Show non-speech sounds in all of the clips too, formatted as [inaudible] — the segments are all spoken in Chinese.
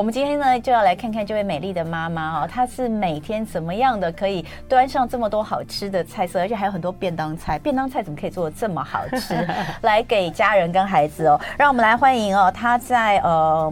我们今天呢就要来看看这位美丽的妈妈哦，她是每天怎么样的可以端上这么多好吃的菜色，而且还有很多便当菜。便当菜怎么可以做的这么好吃？来给家人跟孩子哦，让我们来欢迎哦，她在呃。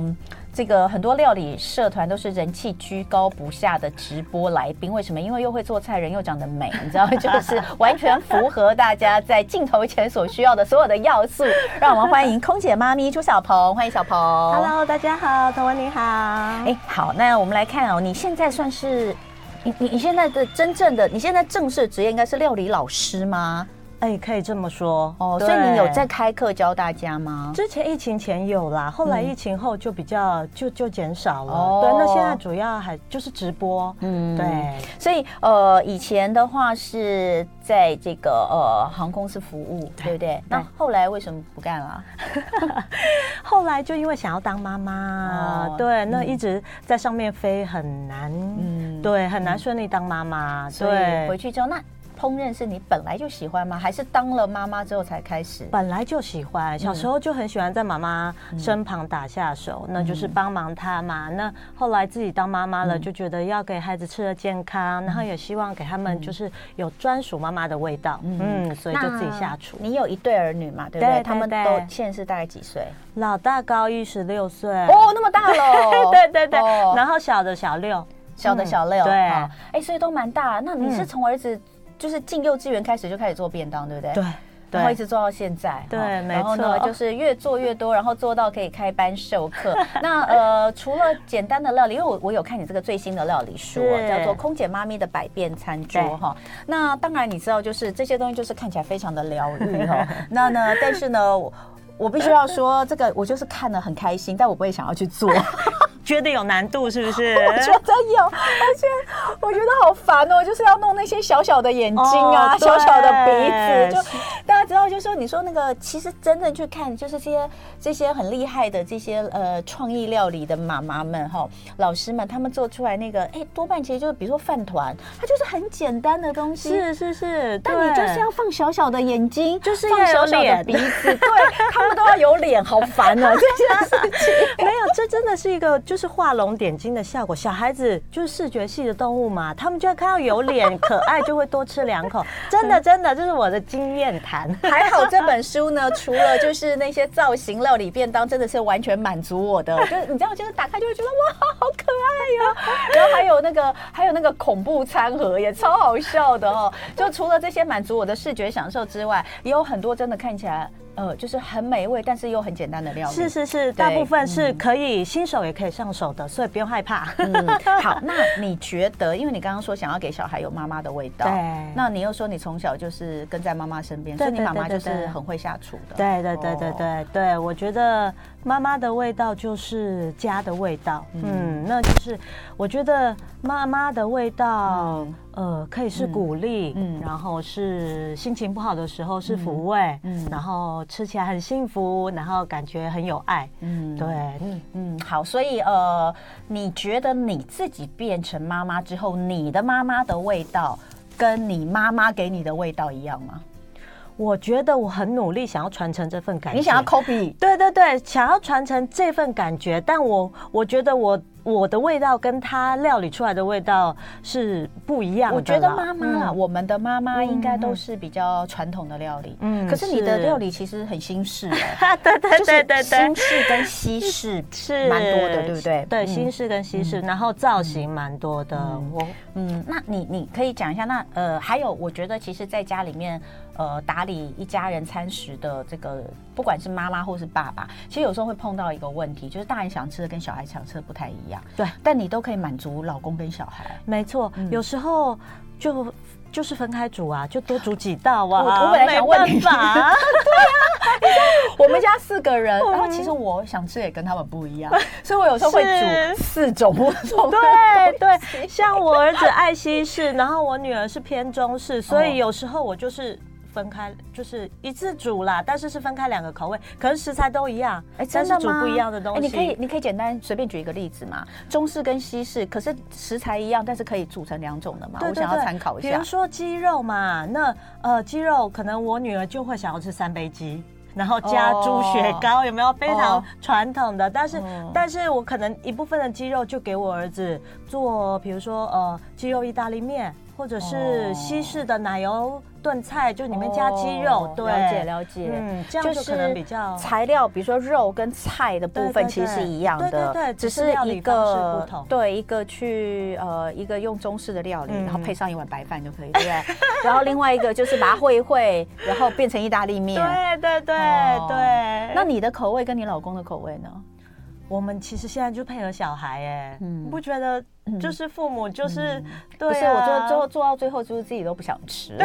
这个很多料理社团都是人气居高不下的直播来宾，为什么？因为又会做菜，人又长得美，你知道，就是完全符合大家在镜头前所需要的所有的要素。让我们欢迎空姐妈咪朱小鹏，欢迎小鹏。Hello，大家好，彤雯你好。哎，好，那我们来看哦，你现在算是你你你现在的真正的你现在正式职业应该是料理老师吗？哎，可以这么说哦。所以你有在开课教大家吗？之前疫情前有啦，后来疫情后就比较就就减少了。哦，对，那现在主要还就是直播。嗯，对。所以呃，以前的话是在这个呃航空公司服务，对不对？那后来为什么不干了？[laughs] 后来就因为想要当妈妈，对，那一直在上面飞很难，嗯，对，很难顺利当妈妈。对，回去之后那。烹饪是你本来就喜欢吗？还是当了妈妈之后才开始？本来就喜欢，小时候就很喜欢在妈妈身旁打下手，那就是帮忙她嘛。那后来自己当妈妈了，就觉得要给孩子吃的健康，然后也希望给他们就是有专属妈妈的味道。嗯，所以就自己下厨。你有一对儿女嘛？对不对？他们都现在是大概几岁？老大高一十六岁哦，那么大了。对对对，然后小的小六，小的小六。嗯、对，哎，所以都蛮大。那你是从儿子？就是进幼稚园开始就开始做便当，对不对？对，然后一直做到现在。对，没错。然后呢，就是越做越多，然后做到可以开班授课。那呃，[laughs] 除了简单的料理，因为我我有看你这个最新的料理书，叫做《空姐妈咪的百变餐桌》哈。那当然你知道，就是这些东西就是看起来非常的疗愈哈。[laughs] 那呢，但是呢，我我必须要说，这个我就是看了很开心，但我不会想要去做。[laughs] 觉得有难度是不是？[laughs] 我觉得有，而且我觉得好烦哦，就是要弄那些小小的眼睛啊，哦、小小的鼻子。就大家知道，就说你说那个，其实真正去看，就是这些这些很厉害的这些呃创意料理的妈妈们哈，老师们，他们做出来那个，哎，多半其实就是比如说饭团，它就是很简单的东西。是是是，但你就是要放小小的眼睛，就是放小小的鼻子，对，他们都要有脸，好烦哦这件事情。没有，这真的是一个就。是画龙点睛的效果，小孩子就是视觉系的动物嘛，他们就要看到有脸可爱，就会多吃两口。真的，[laughs] 真的，这是我的经验谈。还好这本书呢，除了就是那些造型料理便当，真的是完全满足我的。[laughs] 就是你知道，就是打开就会觉得哇，好可爱呀、然后还有那个，还有那个恐怖餐盒也超好笑的哦。就除了这些满足我的视觉享受之外，也有很多真的看起来。呃，就是很美味，但是又很简单的料理。是是是，大部分是可以新手也可以上手的，所以不用害怕。嗯，好，那你觉得，因为你刚刚说想要给小孩有妈妈的味道，对，那你又说你从小就是跟在妈妈身边，所以你妈妈就是很会下厨的。对对对对对对，我觉得妈妈的味道就是家的味道。嗯，那就是我觉得妈妈的味道。呃，可以是鼓励，嗯，然后是心情不好的时候是抚慰，嗯，然后吃起来很幸福，然后感觉很有爱，嗯，对，嗯嗯，好，所以呃，你觉得你自己变成妈妈之后，你的妈妈的味道跟你妈妈给你的味道一样吗？我觉得我很努力想要传承这份感觉，你想要 copy，对对对，想要传承这份感觉，但我我觉得我。我的味道跟他料理出来的味道是不一样的。我觉得妈妈啊，我们的妈妈应该都是比较传统的料理。嗯，可是你的料理其实很新式哎。[laughs] 对对对对对，新式跟西式是蛮多的，对不对？对，新式跟西式，然后造型蛮多的。我嗯，那你你可以讲一下，那呃，还有我觉得，其实在家里面呃打理一家人餐食的这个，不管是妈妈或是爸爸，其实有时候会碰到一个问题，就是大人想吃的跟小孩想吃的不太一样。对，但你都可以满足老公跟小孩。没错，有时候就就是分开煮啊，就多煮几道啊。我我本来想问你，[laughs] 对啊，我们家四个人，然后其实我想吃也跟他们不一样，所以我有时候会煮四种不同。对对，像我儿子爱西式，然后我女儿是偏中式，所以有时候我就是。分开就是一次煮啦，但是是分开两个口味，可是食材都一样，哎，真的吗？煮不一样的东西。你可以，你可以简单随便举一个例子嘛？中式跟西式，可是食材一样，但是可以煮成两种的嘛？我想要参考一下。比如说鸡肉嘛，那呃鸡肉可能我女儿就会想要吃三杯鸡。[laughs] 然后加猪血糕，有没有非常传统的？但是，但是我可能一部分的鸡肉就给我儿子做，比如说呃鸡肉意大利面。或者是西式的奶油炖菜，就里面加鸡肉，对，了解了解，嗯，这样就可能比较材料，比如说肉跟菜的部分其实是一样的，对对，只是一个对一个去呃一个用中式的料理，然后配上一碗白饭就可以，对不对？[laughs] 然后另外一个就是把它烩一烩，然后变成意大利面，对对对对。那你的口味跟你老公的口味呢？我们其实现在就配合小孩，哎，你不觉得？就是父母就是，对，不是我做做做到最后就是自己都不想吃，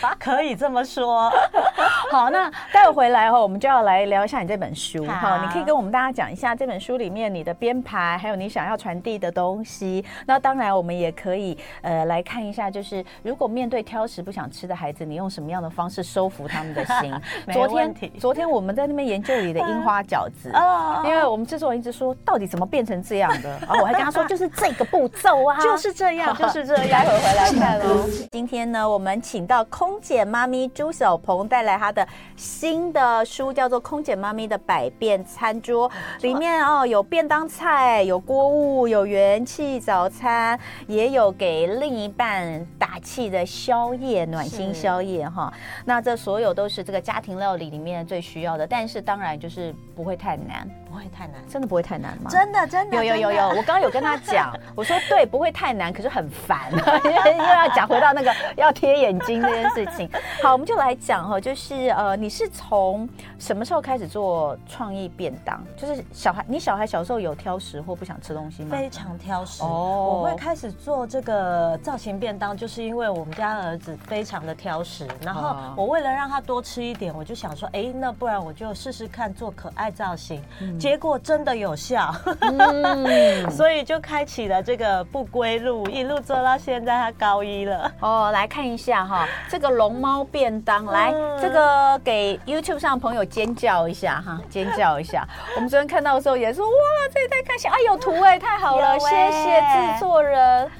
[laughs] 可以这么说。[laughs] 好，那待会回来哈，我们就要来聊一下你这本书哈。你可以跟我们大家讲一下这本书里面你的编排，还有你想要传递的东西。那当然，我们也可以呃来看一下，就是如果面对挑食不想吃的孩子，你用什么样的方式收服他们的心？[laughs] 昨天昨天我们在那边研究你的樱花饺子，哦因为我们制作人一直说到底怎么变成这样的，然后我还跟他说就是。这个步骤啊，就是这样，就是这样。待会回来看喽。今天呢，我们请到空姐妈咪朱小鹏带来她的新的书，叫做《空姐妈咪的百变餐桌》。里面哦有便当菜，有锅物，有元气早餐，也有给另一半打气的宵夜，暖心宵夜哈。那这所有都是这个家庭料理里面最需要的，但是当然就是不会太难。不会太难，真的不会太难吗？真的真的有有有有，我刚刚有跟他讲，[laughs] 我说对，不会太难，可是很烦，[laughs] 因为又要讲回到那个要贴眼睛这件事情。[laughs] 好，我们就来讲哈，就是呃，你是从什么时候开始做创意便当？就是小孩，你小孩小时候有挑食或不想吃东西吗？非常挑食哦。我会开始做这个造型便当，就是因为我们家儿子非常的挑食，然后我为了让他多吃一点，我就想说，哎，那不然我就试试看做可爱造型。结果真的有效，嗯、[laughs] 所以就开启了这个不归路，一路做到现在，他高一了。哦，来看一下哈，这个龙猫便当，来，嗯、这个给 YouTube 上的朋友尖叫一下哈，尖叫一下。[laughs] 我们昨天看到的时候也说，哇，这也太开心，啊，有图哎，太好了，谢谢制作人。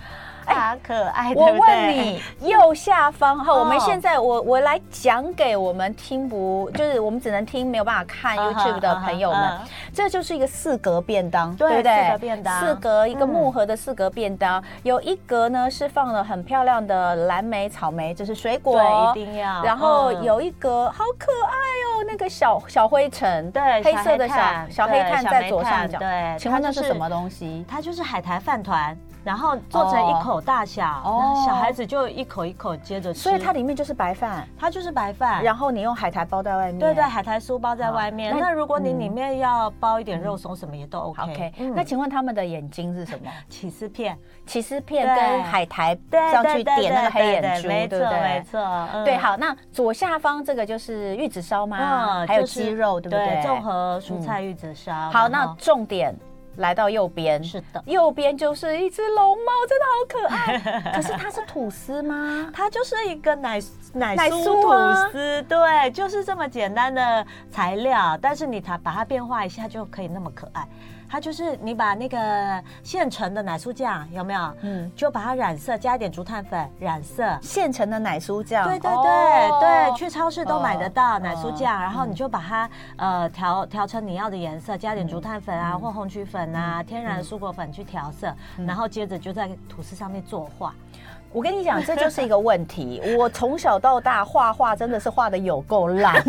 好可爱！我问你，[laughs] 右下方哈，我们现在我我来讲给我们听不，就是我们只能听没有办法看 YouTube 的朋友们，这就是一个四格便当，对不对？四格便当，四格一个木盒的四格便当，有一格呢是放了很漂亮的蓝莓、草莓，这是水果，对，一定要。然后有一格好可爱哦，那个小小灰尘，对，黑色的小小黑炭在左上角，对，请问那是什么东西？它就是海苔饭团。然后做成一口大小，然后小孩子就一口一口接着吃。所以它里面就是白饭，它就是白饭。然后你用海苔包在外面，对对，海苔酥包在外面。那如果你里面要包一点肉松什么也都 OK。OK。那请问他们的眼睛是什么？起司片，起司片跟海苔上去点那个黑眼珠，对不对？没错，对。好，那左下方这个就是玉子烧吗？还有鸡肉，对不对？综合蔬菜玉子烧。好，那重点。来到右边，是的，右边就是一只龙猫，真的好可爱。[laughs] 可是它是吐司吗？它就是一个奶奶酥吐司，对，就是这么简单的材料，但是你它把它变化一下就可以那么可爱。它就是你把那个现成的奶酥酱有没有？嗯，就把它染色，加一点竹炭粉染色。现成的奶酥酱，对对对对，去超市都买得到奶酥酱，然后你就把它呃调调成你要的颜色，加点竹炭粉啊或红曲粉啊，天然的蔬果粉去调色，然后接着就在吐司上面作画。我跟你讲，这就是一个问题。[laughs] 我从小到大画画真的是画的有够烂。[laughs]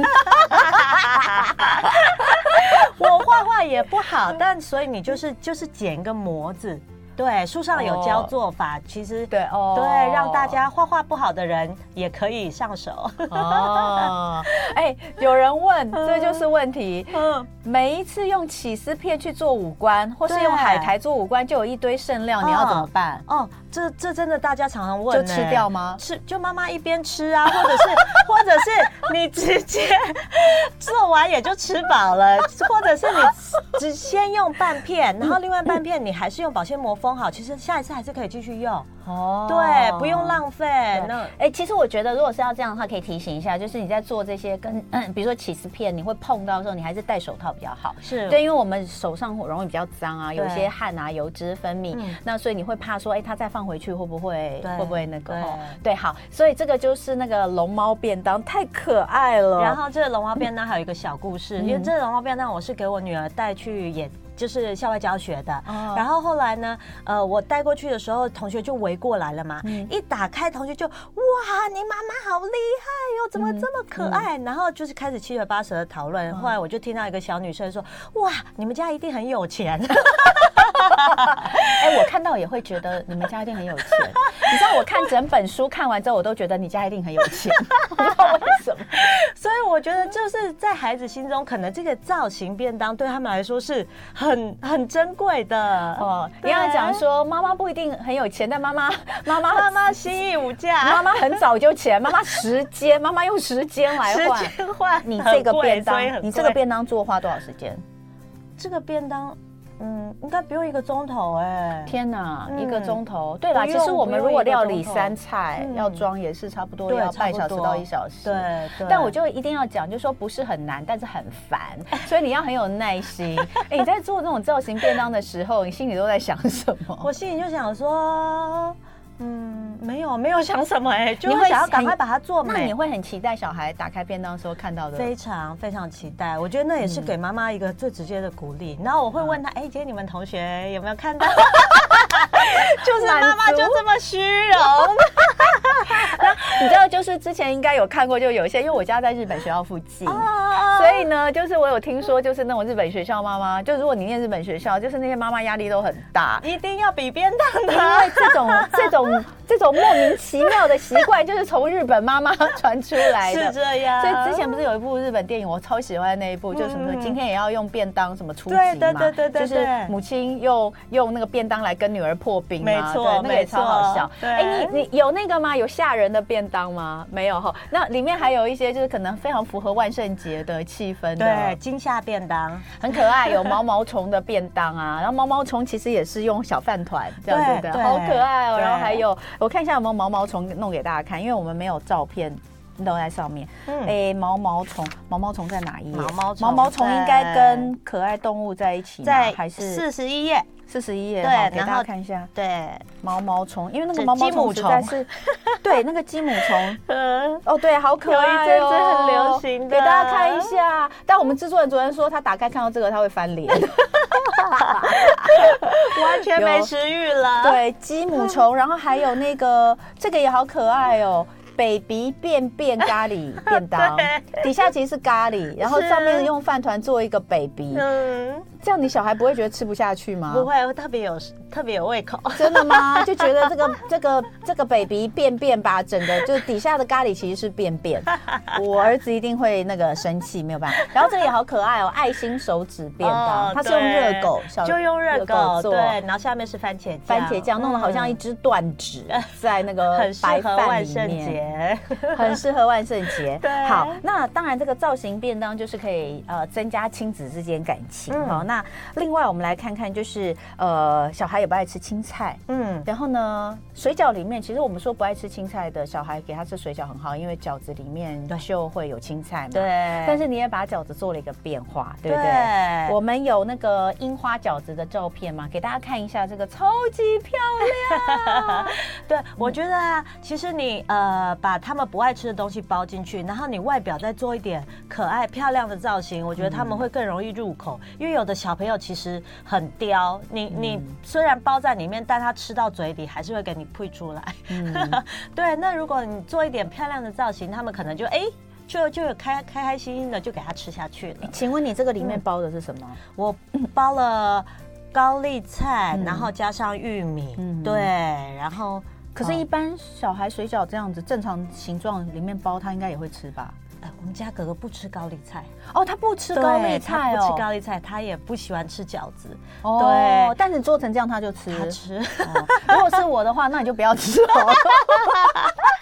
[laughs] 我画画也不好，但所以你就是就是剪一个模子。对，书上有教做法，oh, 其实对哦，对，让大家画画不好的人也可以上手哦。[laughs] 哎，有人问，这就是问题。嗯，每一次用起司片去做五官，或是用海苔做五官，就有一堆剩料，你要怎么办？哦，这这真的大家常常问，就吃掉吗？吃，就妈妈一边吃啊，或者是或者是你直接做完也就吃饱了，或者是你只先用半片，然后另外半片你还是用保鲜膜封好，其实下一次还是可以继续用。哦，对，不用浪费。那哎，其实我觉得，如果是要这样的话，可以提醒一下，就是你在做这些跟嗯，比如说起司片，你会碰到的时候，你还是戴手套比较好。是对，因为我们手上容易比较脏啊，有一些汗啊、油脂分泌，那所以你会怕说，哎，它再放回去会不会会不会那个？对，好，所以这个就是那个龙猫便当，太可爱了。然后这个龙猫便当还有一个小故事，因为这个龙猫便当我是给我女儿带去演。就是校外教学的，然后后来呢，呃，我带过去的时候，同学就围过来了嘛。一打开，同学就哇，你妈妈好厉害哟，怎么这么可爱？然后就是开始七嘴八舌的讨论。后来我就听到一个小女生说：“哇，你们家一定很有钱。[laughs] ”也会觉得你们家一定很有钱。[laughs] 你知道，我看整本书看完之后，我都觉得你家一定很有钱，我 [laughs] 不知道为什么。所以我觉得就是在孩子心中，可能这个造型便当对他们来说是很很珍贵的哦。你要讲说妈妈不一定很有钱，但妈妈妈妈妈妈心意无价，妈妈很早就钱，妈妈时间，妈妈用时间来换，时间换你这个便当，你这个便当做花多少时间？这个便当。嗯，应该不用一个钟头哎！天哪，一个钟头。对啦，其实我们如果料理三菜要装也是差不多要半小时到一小时。对对。但我就一定要讲，就是说不是很难，但是很烦，[laughs] 所以你要很有耐心。[laughs] 哎，你在做这种造型便当的时候，你心里都在想什么？我心里就想说。嗯，没有没有想什么哎、欸，就会想要赶快把它做美。那你会很期待小孩打开便当的时候看到的？非常非常期待，我觉得那也是给妈妈一个最直接的鼓励。嗯、然后我会问他，哎、欸，今天你们同学有没有看到？[laughs] [laughs] 就是妈妈就这么虚荣。[laughs] 那你知道，就是之前应该有看过，就有一些，因为我家在日本学校附近，所以呢，就是我有听说，就是那种日本学校妈妈，就如果你念日本学校，就是那些妈妈压力都很大，一定要比边当的，因为这种这种这种莫名其妙的习惯，就是从日本妈妈传出来的，[laughs] 是这样。所以之前不是有一部日本电影，我超喜欢的那一部，就是什么今天也要用便当什么出击嘛，对对对对，就是母亲用用那个便当来跟女儿破冰，没错，那个也超好笑。哎，你你有那个吗？有吓人的便当吗？没有哈。那里面还有一些就是可能非常符合万圣节的气氛的，对，惊吓便当很可爱，有毛毛虫的便当啊。然后毛毛虫其实也是用小饭团这样子的，好可爱哦。然后还有，我看一下有没有毛毛虫弄给大家看，因为我们没有照片都在上面。哎，毛毛虫，毛毛虫在哪一页？毛毛虫，毛毛虫应该跟可爱动物在一起，在还是四十一页？四十一页，对，给大家看一下。对，毛毛虫，因为那个毛毛虫实在是，对，那个鸡母虫，[laughs] 嗯，哦，对，好可爱哦，有一阵子很流行的，给大家看一下。但我们制作人昨天说，他打开看到这个，他会翻脸，[laughs] 完全没食欲了。对，鸡母虫，然后还有那个，这个也好可爱哦。Baby 便便咖喱便当，[laughs] 底下其实是咖喱，然后上面用饭团做一个 baby，嗯，这样你小孩不会觉得吃不下去吗？不会，特别有特别有胃口。真的吗？[laughs] 就觉得这个这个这个 baby 便便吧，整个就底下的咖喱其实是便便，[laughs] 我儿子一定会那个生气，没有办法。然后这里也好可爱哦，爱心手指便当，它是用热狗，就用热狗做，对，然后下面是番茄番茄酱，弄得好像一只断指 [laughs] 在那个白饭里面。很适合万圣节。对，好，那当然这个造型便当就是可以呃增加亲子之间感情。好，那另外我们来看看，就是呃小孩也不爱吃青菜，嗯，然后呢水饺里面其实我们说不爱吃青菜的小孩给他吃水饺很好，因为饺子里面就会有青菜嘛。对。但是你也把饺子做了一个变化，对不对？我们有那个樱花饺子的照片嘛，给大家看一下，这个超级漂亮。[laughs] 对，我觉得啊，其实你呃把。他们不爱吃的东西包进去，然后你外表再做一点可爱漂亮的造型，我觉得他们会更容易入口。因为有的小朋友其实很刁，你你虽然包在里面，但他吃到嘴里还是会给你吐出来。嗯、[laughs] 对，那如果你做一点漂亮的造型，他们可能就哎，就就有开开开心心的就给他吃下去了。请问你这个里面包的是什么？我包了高丽菜，然后加上玉米，嗯、对，然后。可是，一般小孩水饺这样子正常形状里面包，他应该也会吃吧？哎，我们家哥哥不吃高丽菜哦，他不吃高丽菜哦，不吃高丽菜，他也不喜欢吃饺子。哦，对，但是做成这样他就吃，他吃。[laughs] 如果是我的话，那你就不要吃哦。[laughs]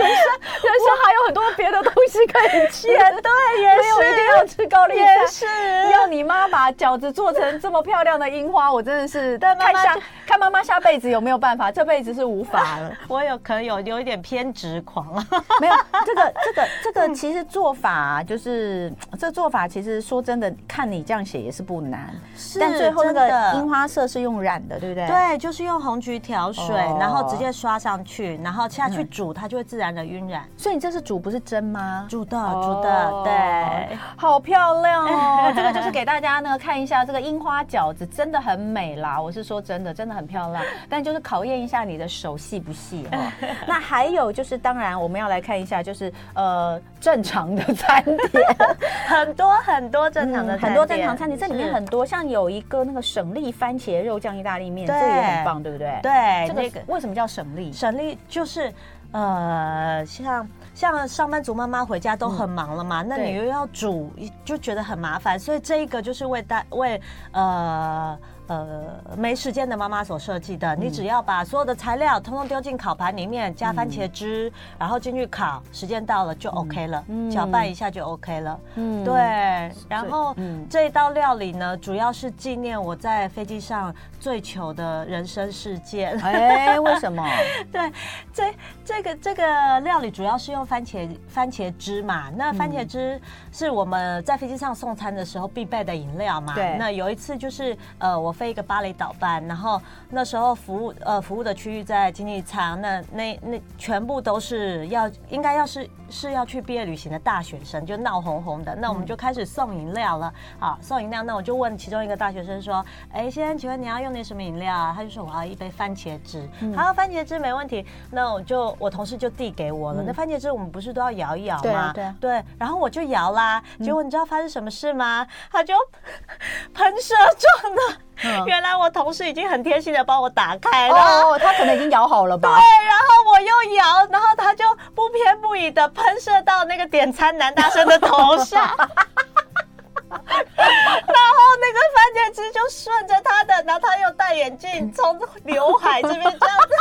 人生人生还有很多别的东西可以吃，也 [laughs] 对，也是，没有一定要吃高丽菜。是，要你妈把饺子做成这么漂亮的樱花，我真的是看下看妈妈下辈子有没有办法，这辈子是无法了。[laughs] 我有可能有有一点偏执狂。啊，[laughs] 没有这个这个这个其实做法就是这做法其实说真的，看你这样写也是不难，但最后那个樱花色是用染的，对不对？对，就是用红橘调水，然后直接刷上去，然后下去煮，它就会自然的晕染。所以你这是煮不是蒸吗？煮的，煮的，对，好漂亮哦！[laughs] 这个就是给大家呢看一下，这个樱花饺子真的很美啦。我是说真的，真的很漂亮，但就是考验一下你的手细不细哦。[laughs] 那还有就是，当然我们要来看一下，就是呃正常的餐点，[laughs] 很多很多正常的很多正常餐点，这里面很多像有一个那个省力番茄肉酱意大利面，这个也很棒，对不对？对，这个为什么叫省力？省力就是呃像。像上班族妈妈回家都很忙了嘛，嗯、那你又要煮，就觉得很麻烦，所以这一个就是为大为呃。呃，没时间的妈妈所设计的，你只要把所有的材料通通丢进烤盘里面，加番茄汁，然后进去烤，时间到了就 OK 了，搅拌一下就 OK 了。嗯，对。然后这一道料理呢，主要是纪念我在飞机上最糗的人生事件。哎，为什么？[laughs] 对，这这个这个料理主要是用番茄番茄汁嘛。那番茄汁是我们在飞机上送餐的时候必备的饮料嘛。对。那有一次就是呃我。飞一个巴厘岛班，然后那时候服务呃服务的区域在经济舱，那那那全部都是要应该要是是要去毕业旅行的大学生，就闹哄哄的。那我们就开始送饮料了，好送饮料。那我就问其中一个大学生说：“哎，先生，请问你要用点什么饮料啊？”他就说：“我要一杯番茄汁。嗯”好，番茄汁没问题。那我就我同事就递给我了。嗯、那番茄汁我们不是都要摇一摇吗？对、啊、对、啊、对。然后我就摇啦，结果你知道发生什么事吗？他就喷射状的。原来我同事已经很贴心的帮我打开了，哦，他可能已经摇好了吧？对，然后我又摇，然后他就不偏不倚的喷射到那个点餐男大生的头上，[laughs] 然后那个番茄汁就顺着他的，然后他又戴眼镜，从刘海这边这样子。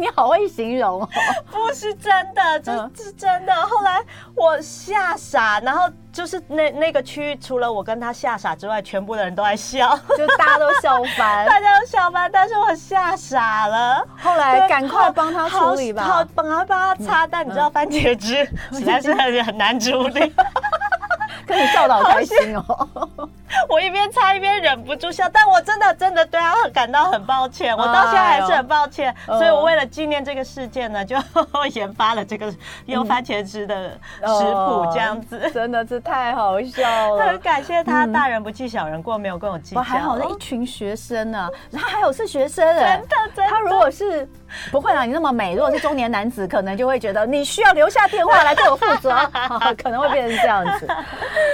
哎，你好会形容哦！[laughs] 不是真的，这是真的。后来我吓傻，然后就是那那个区域，除了我跟他吓傻之外，全部的人都在笑，就大家都笑翻，[laughs] 大家都笑翻。但是我吓傻了，后来赶快帮他处理吧，好，帮他帮他擦。但你知道番茄汁实在是很很难处理。[laughs] 可你笑得好开心哦！[laughs] 我一边擦一边忍不住笑，但我真的真的对他感到很抱歉，我到现在还是很抱歉。所以我为了纪念这个事件呢，就 [laughs] 研发了这个用番茄汁的食谱，这样子真的是太好笑了。很感谢他，大人不计小人过，没有跟我计较。还好，那一群学生呢，他还有是学生人，真的真的。他如果是不会啊，你那么美，如果是中年男子，可能就会觉得你需要留下电话来对我负责，[laughs] 可能会变成这样子。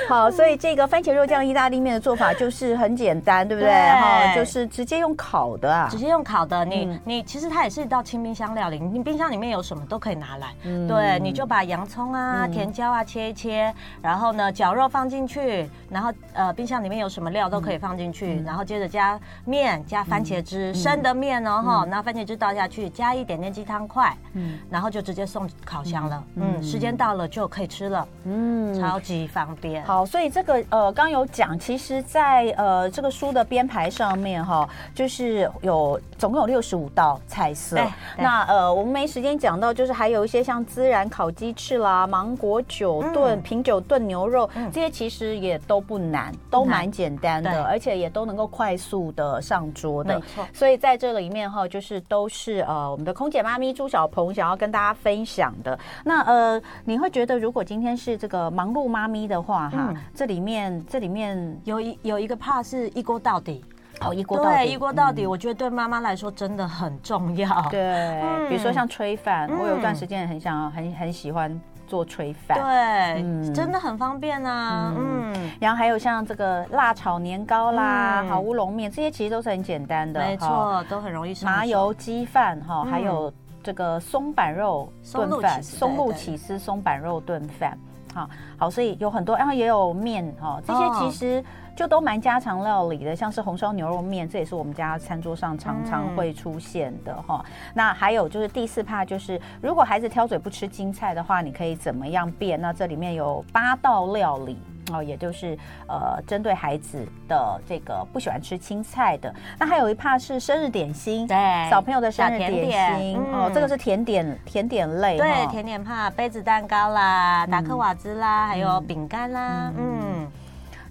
好，所以这个番茄肉酱意大利面的做法就是很简单，对不对？哈，就是直接用烤的啊，直接用烤的。你你其实它也是一道清冰箱料理，你冰箱里面有什么都可以拿来。对，你就把洋葱啊、甜椒啊切一切，然后呢绞肉放进去，然后呃冰箱里面有什么料都可以放进去，然后接着加面加番茄汁，生的面哦哈，那番茄汁倒下去，加一点点鸡汤块，嗯，然后就直接送烤箱了。嗯，时间到了就可以吃了。嗯，超级方便。好，所以这个呃，刚有讲，其实在呃这个书的编排上面哈，就是有总共有六十五道菜色。那呃，我们没时间讲到，就是还有一些像孜然烤鸡翅啦、芒果酒炖、嗯、品酒炖牛肉，嗯、这些其实也都不难，都蛮简单的，而且也都能够快速的上桌的。没错。所以在这里面哈，就是都是呃我们的空姐妈咪朱小鹏想要跟大家分享的。那呃，你会觉得如果今天是这个忙碌妈咪的话，哈，这里面这里面有一有一个 part 是一锅到底，哦，一锅到底，对，一锅到底，我觉得对妈妈来说真的很重要。对，比如说像炊饭，我有一段时间很想很很喜欢做炊饭，对，真的很方便啊。嗯，然后还有像这个辣炒年糕啦，好乌龙面，这些其实都是很简单的，没错，都很容易。麻油鸡饭哈，还有这个松板肉炖饭，松露起司松板肉炖饭。好，好，所以有很多，然后也有面哈，这些其实就都蛮家常料理的，像是红烧牛肉面，这也是我们家餐桌上常常会出现的哈、嗯。那还有就是第四怕，就是如果孩子挑嘴不吃青菜的话，你可以怎么样变？那这里面有八道料理。哦，也就是呃，针对孩子的这个不喜欢吃青菜的，那还有一怕是生日点心，对，小朋友的生日点心哦，这个是甜点甜点类，对，哦、甜点怕杯子蛋糕啦，达克瓦兹啦、嗯，还有饼干啦，嗯。嗯。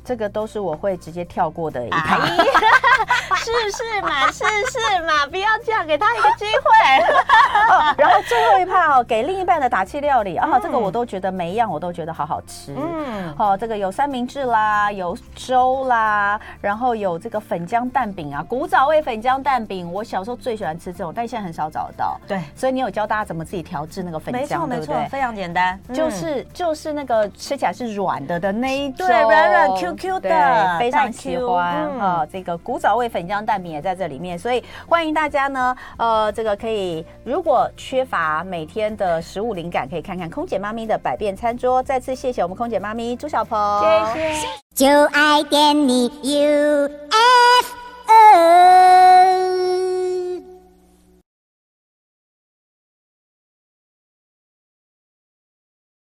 这个都是我会直接跳过的一趴，[laughs] 试试嘛，试试嘛，不要这样，给他一个机会。哦、然后最后一趴哦，给另一半的打气料理啊、这个我都觉得每一样我都觉得好好吃。嗯，好、哦，这个有三明治啦，有粥啦，然后有这个粉浆蛋饼啊，古早味粉浆蛋饼，我小时候最喜欢吃这种，但现在很少找得到。对，所以你有教大家怎么自己调制那个粉浆，没错没错，非常简单，就是、嗯、就是那个吃起来是软的的那一种，对，软软 Q。Q 的，非常喜欢啊、嗯哦，这个古早味粉浆蛋饼也在这里面，所以欢迎大家呢，呃，这个可以如果缺乏每天的食物灵感，可以看看空姐妈咪的百变餐桌。再次谢谢我们空姐妈咪朱小鹏，谢谢，就爱点你 UFO。